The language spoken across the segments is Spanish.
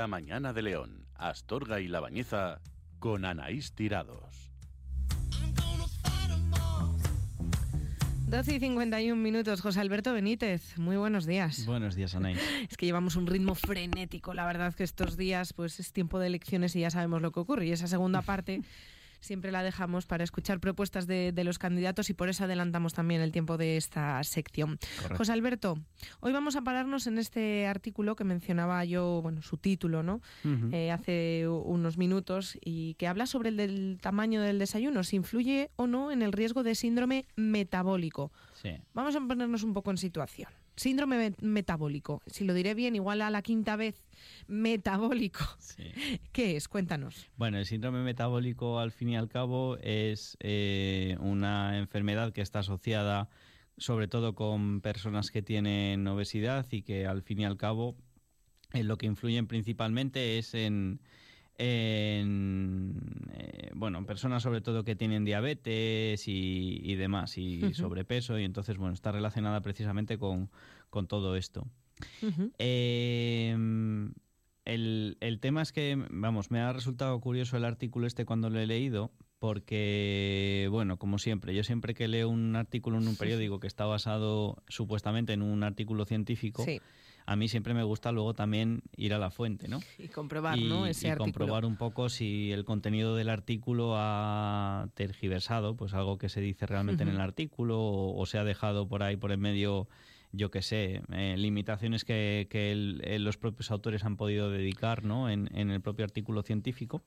La mañana de León, Astorga y La Bañeza con Anaís Tirados. 12 y 51 minutos, José Alberto Benítez. Muy buenos días. Buenos días, Anaís. Es que llevamos un ritmo frenético. La verdad que estos días pues es tiempo de elecciones y ya sabemos lo que ocurre. Y esa segunda parte siempre la dejamos para escuchar propuestas de, los candidatos y por eso adelantamos también el tiempo de esta sección. José Alberto, hoy vamos a pararnos en este artículo que mencionaba yo, bueno, su título, ¿no? Eh, hace unos minutos y que habla sobre el del tamaño del desayuno, si influye o no en el riesgo de síndrome metabólico. Vamos a ponernos un poco en situación. Síndrome metabólico. Si lo diré bien, igual a la quinta vez, metabólico. ¿Qué es? Cuéntanos. Bueno, el síndrome metabólico, al fin y al cabo, es eh, una enfermedad que está asociada sobre todo con personas que tienen obesidad y que al fin y al cabo en lo que influyen principalmente es en en eh, bueno, personas sobre todo que tienen diabetes y, demás, y sobrepeso, y entonces, bueno, está relacionada precisamente con, todo esto. Em, el, el, tema es que, vamos, me ha resultado curioso el artículo este cuando lo he leído, porque, bueno, como siempre, yo siempre que leo un artículo en un periódico que está basado supuestamente en un artículo científico, a mí siempre me gusta luego también ir a la fuente, ¿no? Y comprobar, ¿no? Ese y comprobar un poco si el contenido del artículo ha tergiversado, pues algo que se dice realmente en el artículo, o, se ha dejado por ahí por en medio yo qué sé, eh, limitaciones que, que los propios autores han podido dedicar ¿no? en, en el propio artículo científico.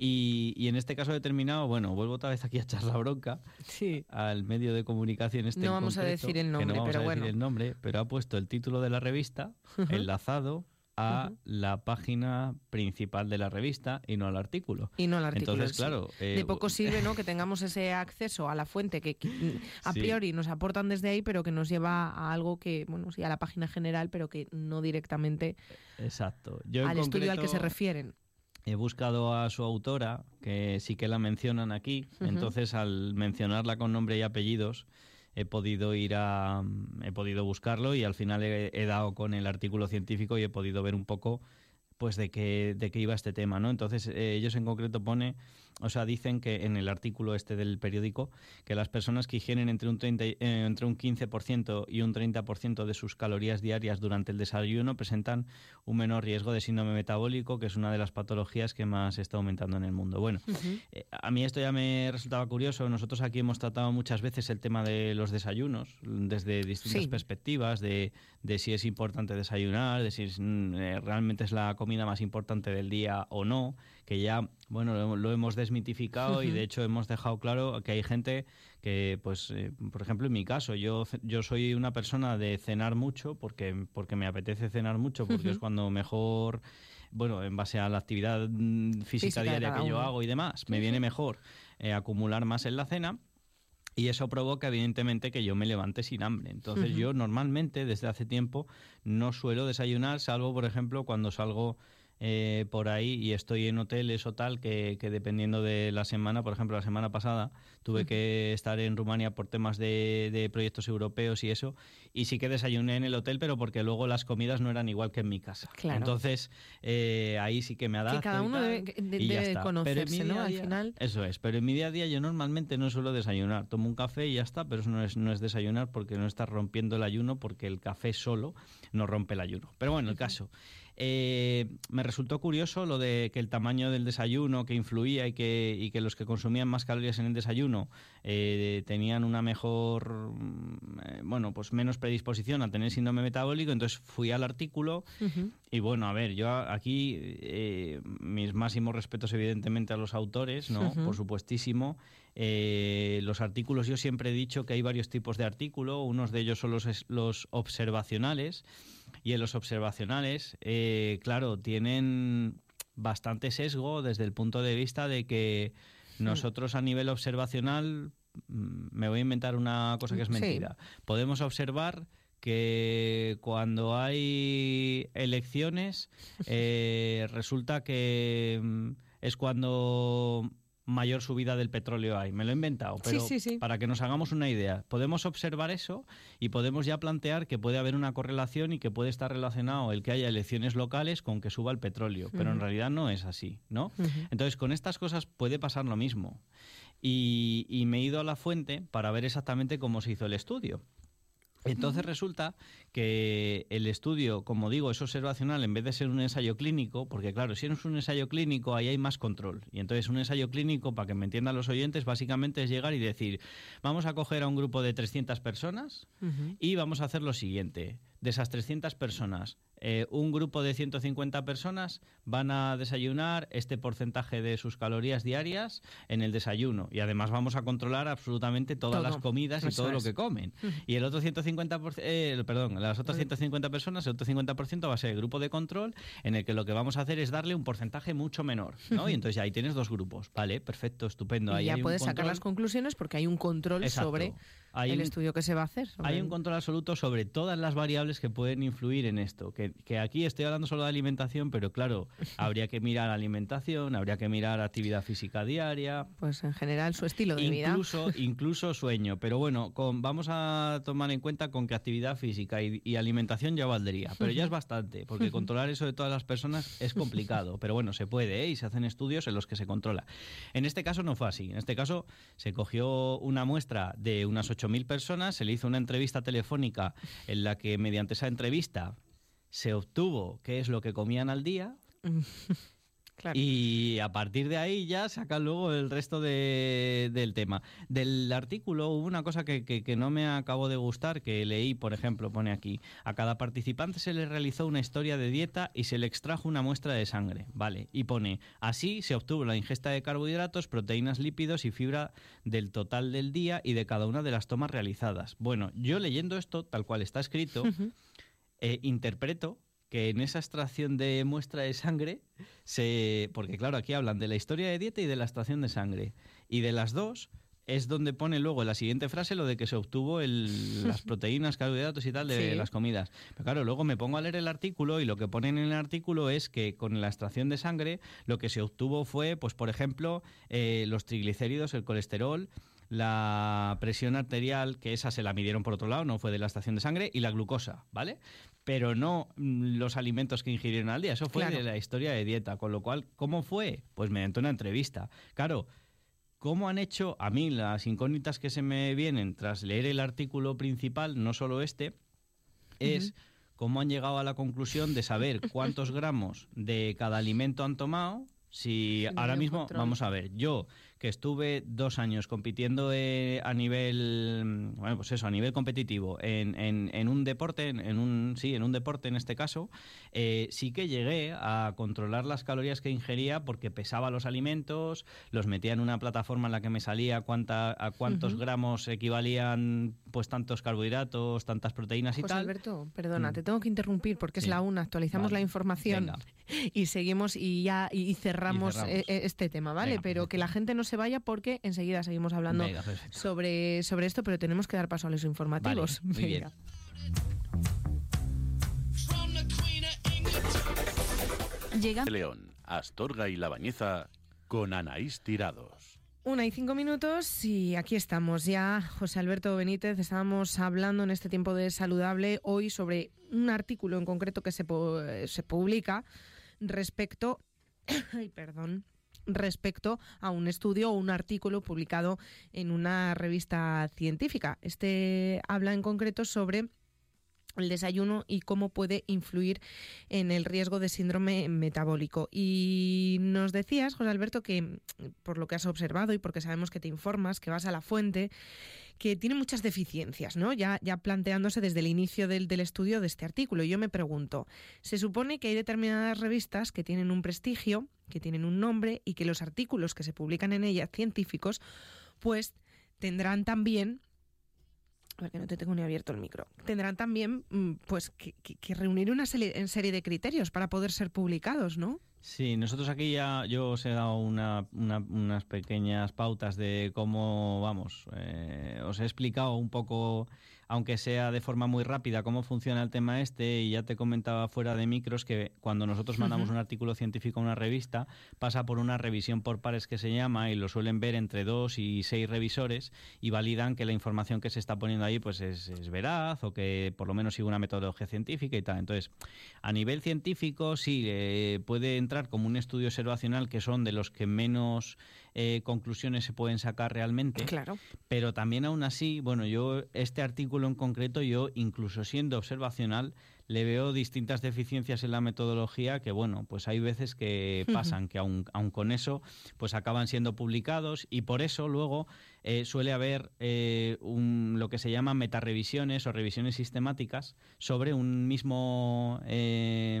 Y, en este caso determinado, bueno, vuelvo otra vez aquí a echar la bronca sí. al medio de comunicación este No vamos a decir el nombre, no vamos pero a decir el nombre, pero ha puesto el título de la revista enlazado a la página principal de la revista y no al artículo. Y no al artículo. Entonces, claro. de poco sirve ¿no? que tengamos ese acceso a la fuente que, a priori nos aportan desde ahí, pero que nos lleva a algo que, bueno, sí, a la página general, pero que no directamente Exacto. al estudio al que se refieren he buscado a su autora, que sí que la mencionan aquí, entonces al mencionarla con nombre y apellidos he podido ir a he podido buscarlo y al final he, he dado con el artículo científico y he podido ver un poco pues de qué, de qué iba este tema, ¿no? Entonces, eh, ellos en concreto pone, o sea, dicen que en el artículo este del periódico, que las personas que ingieren entre un, 30, eh, entre un 15% y un 30% de sus calorías diarias durante el desayuno presentan un menor riesgo de síndrome metabólico, que es una de las patologías que más está aumentando en el mundo. Bueno, eh, a mí esto ya me resultaba curioso. Nosotros aquí hemos tratado muchas veces el tema de los desayunos, desde distintas perspectivas, de, de, si es importante desayunar, de si mm, realmente es la comida más importante del día o no, que ya, bueno, lo, hemos desmitificado y de hecho hemos dejado claro que hay gente que, pues, eh, por ejemplo, en mi caso, yo, yo soy una persona de cenar mucho porque, porque me apetece cenar mucho, porque es cuando mejor bueno, en base a la actividad mm, física, diaria que yo hago y demás, me viene mejor eh, acumular más en la cena. Y eso provoca, evidentemente, que yo me levante sin hambre. Entonces, yo normalmente, desde hace tiempo, no suelo desayunar, salvo, por ejemplo, cuando salgo eh, por ahí y estoy en hoteles o tal que, dependiendo de la semana, por ejemplo la semana pasada tuve que estar en Rumania por temas de, proyectos europeos y eso y sí que desayuné en el hotel pero porque luego las comidas no eran igual que en mi casa. Entonces eh, ahí sí que me adapto. Que cada uno debe, conocerse, ¿no? Al final. Eso es, pero en mi día a día yo normalmente no suelo desayunar. Tomo un café y ya está, pero eso no es, no es desayunar porque no estás rompiendo el ayuno porque el café solo no rompe el ayuno. Pero bueno, el caso. Eh, me resultó curioso lo de que el tamaño del desayuno que influía y que, y que los que consumían más calorías en el desayuno eh, tenían una mejor, mm, eh, bueno, pues menos predisposición a tener síndrome metabólico. Entonces fui al artículo y bueno, a ver, yo aquí mis máximos respetos evidentemente a los autores, ¿no? Por supuestísimo. los artículos, yo siempre he dicho que hay varios tipos de artículo. Unos de ellos son los, los observacionales y en los observacionales, eh, claro, tienen bastante sesgo desde el punto de vista de que nosotros a nivel observacional, mm, me voy a inventar una cosa que es mentira, podemos observar que cuando hay elecciones eh, resulta que mm, es cuando mayor subida del petróleo hay. Me lo he inventado, pero para que nos hagamos una idea, podemos observar eso y podemos ya plantear que puede haber una correlación y que puede estar relacionado el que haya elecciones locales con que suba el petróleo, pero en realidad no es así, ¿no? Entonces, con estas cosas puede pasar lo mismo. y me he ido a la fuente para ver exactamente cómo se hizo el estudio. Entonces resulta que el estudio, como digo, es observacional en vez de ser un ensayo clínico, porque claro, si es un ensayo clínico ahí hay más control. Y entonces un ensayo clínico, para que me entiendan los oyentes, básicamente es llegar y decir, vamos a coger a un grupo de 300 personas y vamos a hacer lo siguiente. De esas 300 personas, eh, un grupo de 150 personas van a desayunar este porcentaje de sus calorías diarias en el desayuno y además vamos a controlar absolutamente todas las comidas y todo lo que comen. Y el otro 150, eh, perdón, las otras 150 personas, el otro 50% va a ser el grupo de control en el que lo que vamos a hacer es darle un porcentaje mucho menor, ¿no? Y entonces ahí tienes dos grupos, vale, perfecto, estupendo. Y ya puedes sacar las conclusiones porque hay un control sobre hay el estudio que se va a hacer. Hay un control absoluto sobre todas las variables que pueden influir en esto. Que, aquí estoy hablando solo de alimentación, pero claro, habría que mirar alimentación, habría que mirar actividad física diaria. Pues en general su estilo de incluso, vida. Incluso sueño. Pero bueno, con, vamos a tomar en cuenta con que actividad física y, alimentación ya valdría. Pero ya es bastante, porque controlar eso de todas las personas es complicado. Pero bueno, se puede ¿eh? y se hacen estudios en los que se controla. En este caso no fue así. En este caso se cogió una muestra de unas 8.000 personas, se le hizo una entrevista telefónica en la que mediante esa entrevista se obtuvo qué es lo que comían al día. Y a partir de ahí ya saca luego el resto del tema. Del artículo hubo una cosa que, no me acabó de gustar, que leí, por ejemplo, pone aquí, a cada participante se le realizó una historia de dieta y se le extrajo una muestra de sangre, ¿vale? Y pone, así se obtuvo la ingesta de carbohidratos, proteínas, lípidos y fibra del total del día y de cada una de las tomas realizadas. Bueno, yo leyendo esto, tal cual está escrito, eh, interpreto que en esa extracción de muestra de sangre, se, porque claro, aquí hablan de la historia de dieta y de la extracción de sangre. Y de las dos es donde pone luego en la siguiente frase lo de que se obtuvo las proteínas, carbohidratos y tal de las comidas. Pero claro, luego me pongo a leer el artículo y lo que ponen en el artículo es que con la extracción de sangre lo que se obtuvo fue, pues por ejemplo, eh, los triglicéridos, el colesterol, la presión arterial, que esa se la midieron por otro lado, no fue de la estación de sangre, y la glucosa, ¿vale? Pero no mm, los alimentos que ingirieron al día, eso fue de la historia de dieta, con lo cual, ¿cómo fue? Pues mediante una entrevista. Claro, ¿cómo han hecho a mí las incógnitas que se me vienen tras leer el artículo principal, no solo este, es... cómo han llegado a la conclusión de saber cuántos gramos de cada alimento han tomado. Si ahora mismo, vamos a ver, yo que estuve dos años compitiendo eh, a nivel, bueno, pues eso, a nivel competitivo en, en, un deporte, en, un, sí, en un deporte en este caso, eh, sí que llegué a controlar las calorías que ingería porque pesaba los alimentos, los metía en una plataforma en la que me salía cuánta, a cuántos gramos equivalían pues tantos carbohidratos, tantas proteínas y tal. Alberto, perdona, mm. te tengo que interrumpir porque es la una, actualizamos la información y seguimos y ya y cerramos, e, e, este tema, ¿vale? Pero que la gente no se vaya porque enseguida seguimos hablando sobre, sobre esto, pero tenemos que dar paso a los informativos. muy bien. León, Astorga y La Bañeza con Anaís Tirados. Una y cinco minutos y aquí estamos ya, José Alberto Benítez. Estábamos hablando en este tiempo de saludable hoy sobre un artículo en concreto que se, se publica respecto, ay, perdón, respecto a un estudio o un artículo publicado en una revista científica. Este habla en concreto sobre el desayuno y cómo puede influir en el riesgo de síndrome metabólico. Y nos decías, José Alberto, que por lo que has observado y porque sabemos que te informas, que vas a la fuente, que tiene muchas deficiencias, ¿no? Ya, ya planteándose desde el inicio del, del estudio de este artículo. Y yo me pregunto, se supone que hay determinadas revistas que tienen un prestigio, que tienen un nombre y que los artículos que se publican en ellas, científicos, pues tendrán también porque no te tengo ni abierto el micro, tendrán también mm, pues que, reunir una serie de criterios para poder ser publicados, ¿no? Sí, nosotros aquí ya yo os he dado unas pequeñas pautas de cómo, vamos, eh, os he explicado un poco aunque sea de forma muy rápida, cómo funciona el tema este. Y ya te comentaba fuera de micros que cuando nosotros mandamos un artículo científico a una revista, pasa por una revisión por pares que se llama y lo suelen ver entre dos y seis revisores y validan que la información que se está poniendo ahí pues es, veraz o que por lo menos sigue una metodología científica y tal. Entonces, a nivel científico sí eh, puede entrar como un estudio observacional que son de los que menos eh, conclusiones se pueden sacar realmente. Claro. Pero también aún así, bueno, yo este artículo en concreto, yo incluso siendo observacional, le veo distintas deficiencias en la metodología que, bueno, pues hay veces que pasan, que aun, aun, con eso, pues acaban siendo publicados y por eso luego eh, suele haber eh, un, lo que se llama metarevisiones o revisiones sistemáticas sobre un mismo, eh,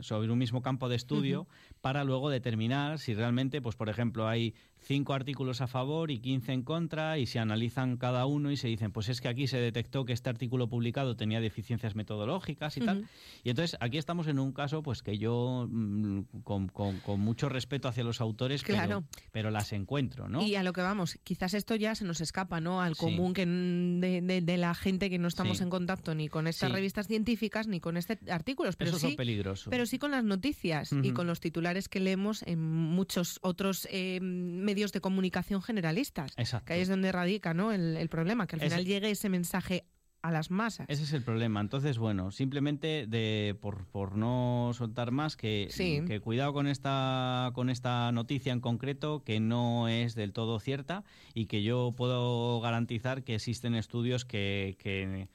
sobre un mismo campo de estudio para luego determinar si realmente, pues por ejemplo, hay cinco artículos a favor y 15 en contra y se analizan cada uno y se dicen, pues es que aquí se detectó que este artículo publicado tenía deficiencias metodológicas y tal. Y entonces aquí estamos en un caso pues que yo mm, con, mucho respeto hacia los autores, claro. pero, las encuentro, ¿no? Y a lo que vamos, quizás esto ya se nos escapa, ¿no? Al común que de, la gente que no estamos en contacto ni con estas revistas científicas ni con este artículos, pero Eso sí, peligroso. pero sí con las noticias y con los titulares que leemos en muchos otros eh, medios de comunicación generalistas. Exacto. Que ahí es donde radica ¿no? el, problema, que al final llegue ese mensaje a las masas. Ese es el problema. Entonces, bueno, simplemente de por, por no soltar más, que, que cuidado con esta, con esta noticia en concreto, que no es del todo cierta y que yo puedo garantizar que existen estudios que, que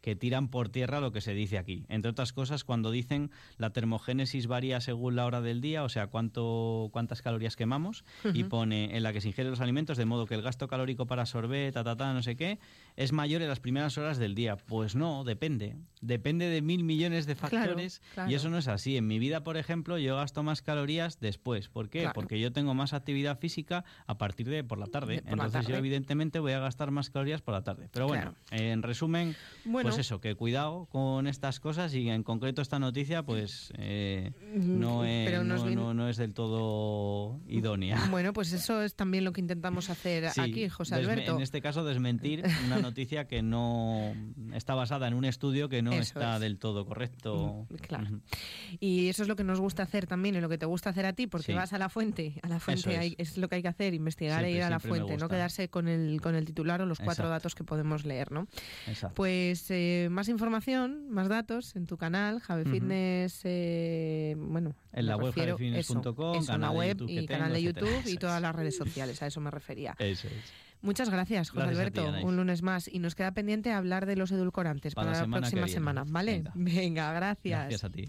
que tiran por tierra lo que se dice aquí. Entre otras cosas, cuando dicen la termogénesis varía según la hora del día, o sea, cuánto, cuántas calorías quemamos, y pone en la que se ingieren los alimentos, de modo que el gasto calórico para absorber, ta, ta, ta, no sé qué, es mayor en las primeras horas del día. Pues no, depende. Depende de mil millones de factores y eso no es así. En mi vida, por ejemplo, yo gasto más calorías después. ¿Por qué? Porque yo tengo más actividad física a partir de por la tarde. Entonces yo evidentemente voy a gastar más calorías por la tarde. Pero bueno, en resumen, bueno, pues eso, que cuidado con estas cosas y en concreto esta noticia pues eh, no, es, no, es del todo idónea. Bueno, pues eso es también lo que intentamos hacer aquí, José Alberto. En este caso desmentir una noticia que no está basada en un estudio que no está del todo correcto. Mm, claro. Y eso es lo que nos gusta hacer también y lo que te gusta hacer a ti porque vas a la fuente, a la fuente es. lo que hay que hacer, investigar e ir a la fuente, no quedarse con el, con el titular o los cuatro datos que podemos leer, ¿no? Pues eh, más información, más datos en tu canal, Jave Fitness, eh, bueno, en la web javefitness.com, canal y canal de YouTube y todas las redes sociales, a eso me refería. Eso es. Muchas gracias, José Alberto. un lunes más. Y nos queda pendiente hablar de los edulcorantes para, la, próxima semana, ¿vale? Venga, gracias. Gracias a ti.